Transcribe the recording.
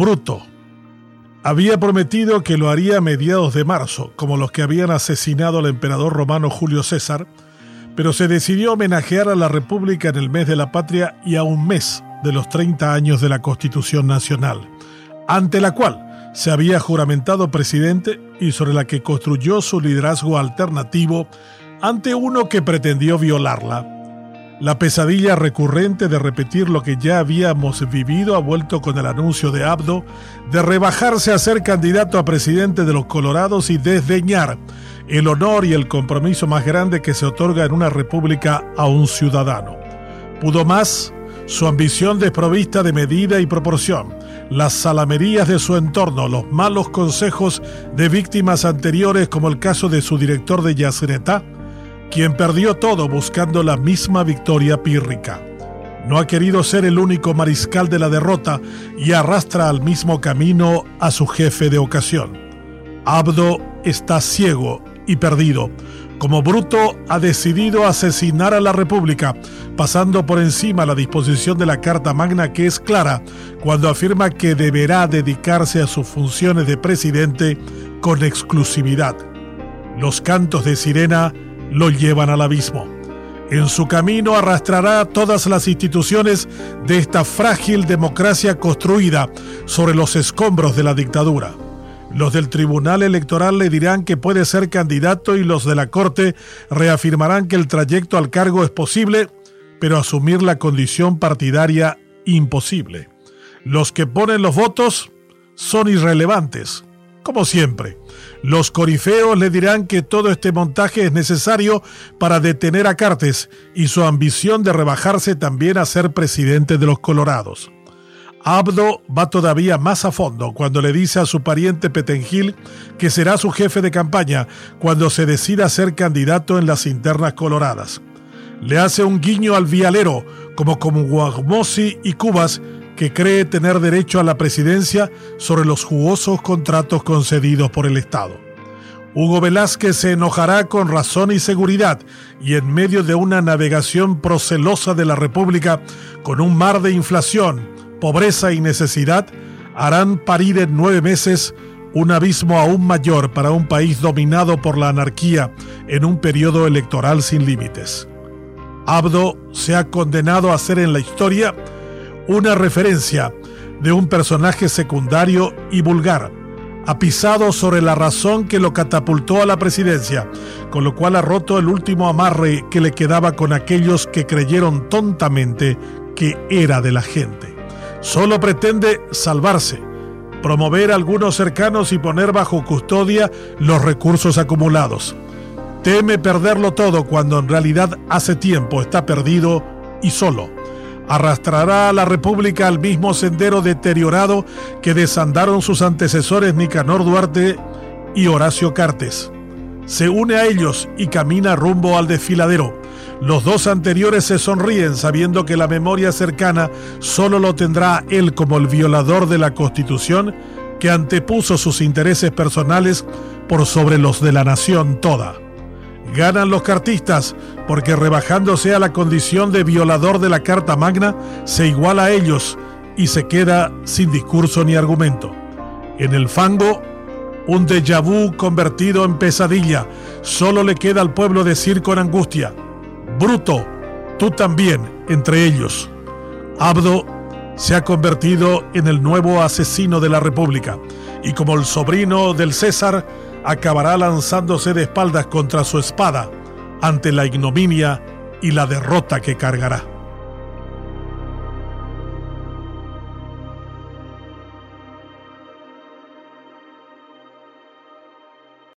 Bruto. Había prometido que lo haría a mediados de marzo, como los que habían asesinado al emperador romano Julio César, pero se decidió homenajear a la República en el mes de la patria y a un mes de los 30 años de la Constitución Nacional, ante la cual se había juramentado presidente y sobre la que construyó su liderazgo alternativo ante uno que pretendió violarla. La pesadilla recurrente de repetir lo que ya habíamos vivido ha vuelto con el anuncio de Abdo de rebajarse a ser candidato a presidente de los Colorados y desdeñar el honor y el compromiso más grande que se otorga en una república a un ciudadano. Pudo más su ambición desprovista de medida y proporción, las salamerías de su entorno, los malos consejos de víctimas anteriores como el caso de su director de Yacyretá, quien perdió todo buscando la misma victoria pírrica. No ha querido ser el único mariscal de la derrota y arrastra al mismo camino a su jefe de ocasión. Abdo está ciego y perdido. Como Bruto ha decidido asesinar a la República, pasando por encima la disposición de la Carta Magna que es clara cuando afirma que deberá dedicarse a sus funciones de presidente con exclusividad. Los cantos de sirena lo llevan al abismo. En su camino arrastrará todas las instituciones de esta frágil democracia construida sobre los escombros de la dictadura. Los del Tribunal Electoral le dirán que puede ser candidato y los de la Corte reafirmarán que el trayecto al cargo es posible, pero asumir la condición partidaria imposible. Los que ponen los votos son irrelevantes, como siempre. Los corifeos le dirán que todo este montaje es necesario para detener a Cartes y su ambición de rebajarse también a ser presidente de los Colorados. Abdo va todavía más a fondo cuando le dice a su pariente Petengil que será su jefe de campaña cuando se decida ser candidato en las internas coloradas. Le hace un guiño al vialero, como como Guagmosi y Cubas, que cree tener derecho a la presidencia sobre los jugosos contratos concedidos por el Estado. Hugo Velázquez se enojará con razón y seguridad y en medio de una navegación procelosa de la República con un mar de inflación, pobreza y necesidad, harán parir en nueve meses un abismo aún mayor para un país dominado por la anarquía en un periodo electoral sin límites. Abdo se ha condenado a ser en la historia una referencia de un personaje secundario y vulgar, apisado sobre la razón que lo catapultó a la presidencia, con lo cual ha roto el último amarre que le quedaba con aquellos que creyeron tontamente que era de la gente. Solo pretende salvarse, promover a algunos cercanos y poner bajo custodia los recursos acumulados. Teme perderlo todo cuando en realidad hace tiempo está perdido y solo arrastrará a la República al mismo sendero deteriorado que desandaron sus antecesores Nicanor Duarte y Horacio Cartes. Se une a ellos y camina rumbo al desfiladero. Los dos anteriores se sonríen sabiendo que la memoria cercana solo lo tendrá él como el violador de la Constitución que antepuso sus intereses personales por sobre los de la nación toda. Ganan los cartistas porque rebajándose a la condición de violador de la Carta Magna, se iguala a ellos y se queda sin discurso ni argumento. En el fango, un déjà vu convertido en pesadilla. Solo le queda al pueblo decir con angustia, Bruto, tú también entre ellos. Abdo se ha convertido en el nuevo asesino de la República y como el sobrino del César, acabará lanzándose de espaldas contra su espada ante la ignominia y la derrota que cargará.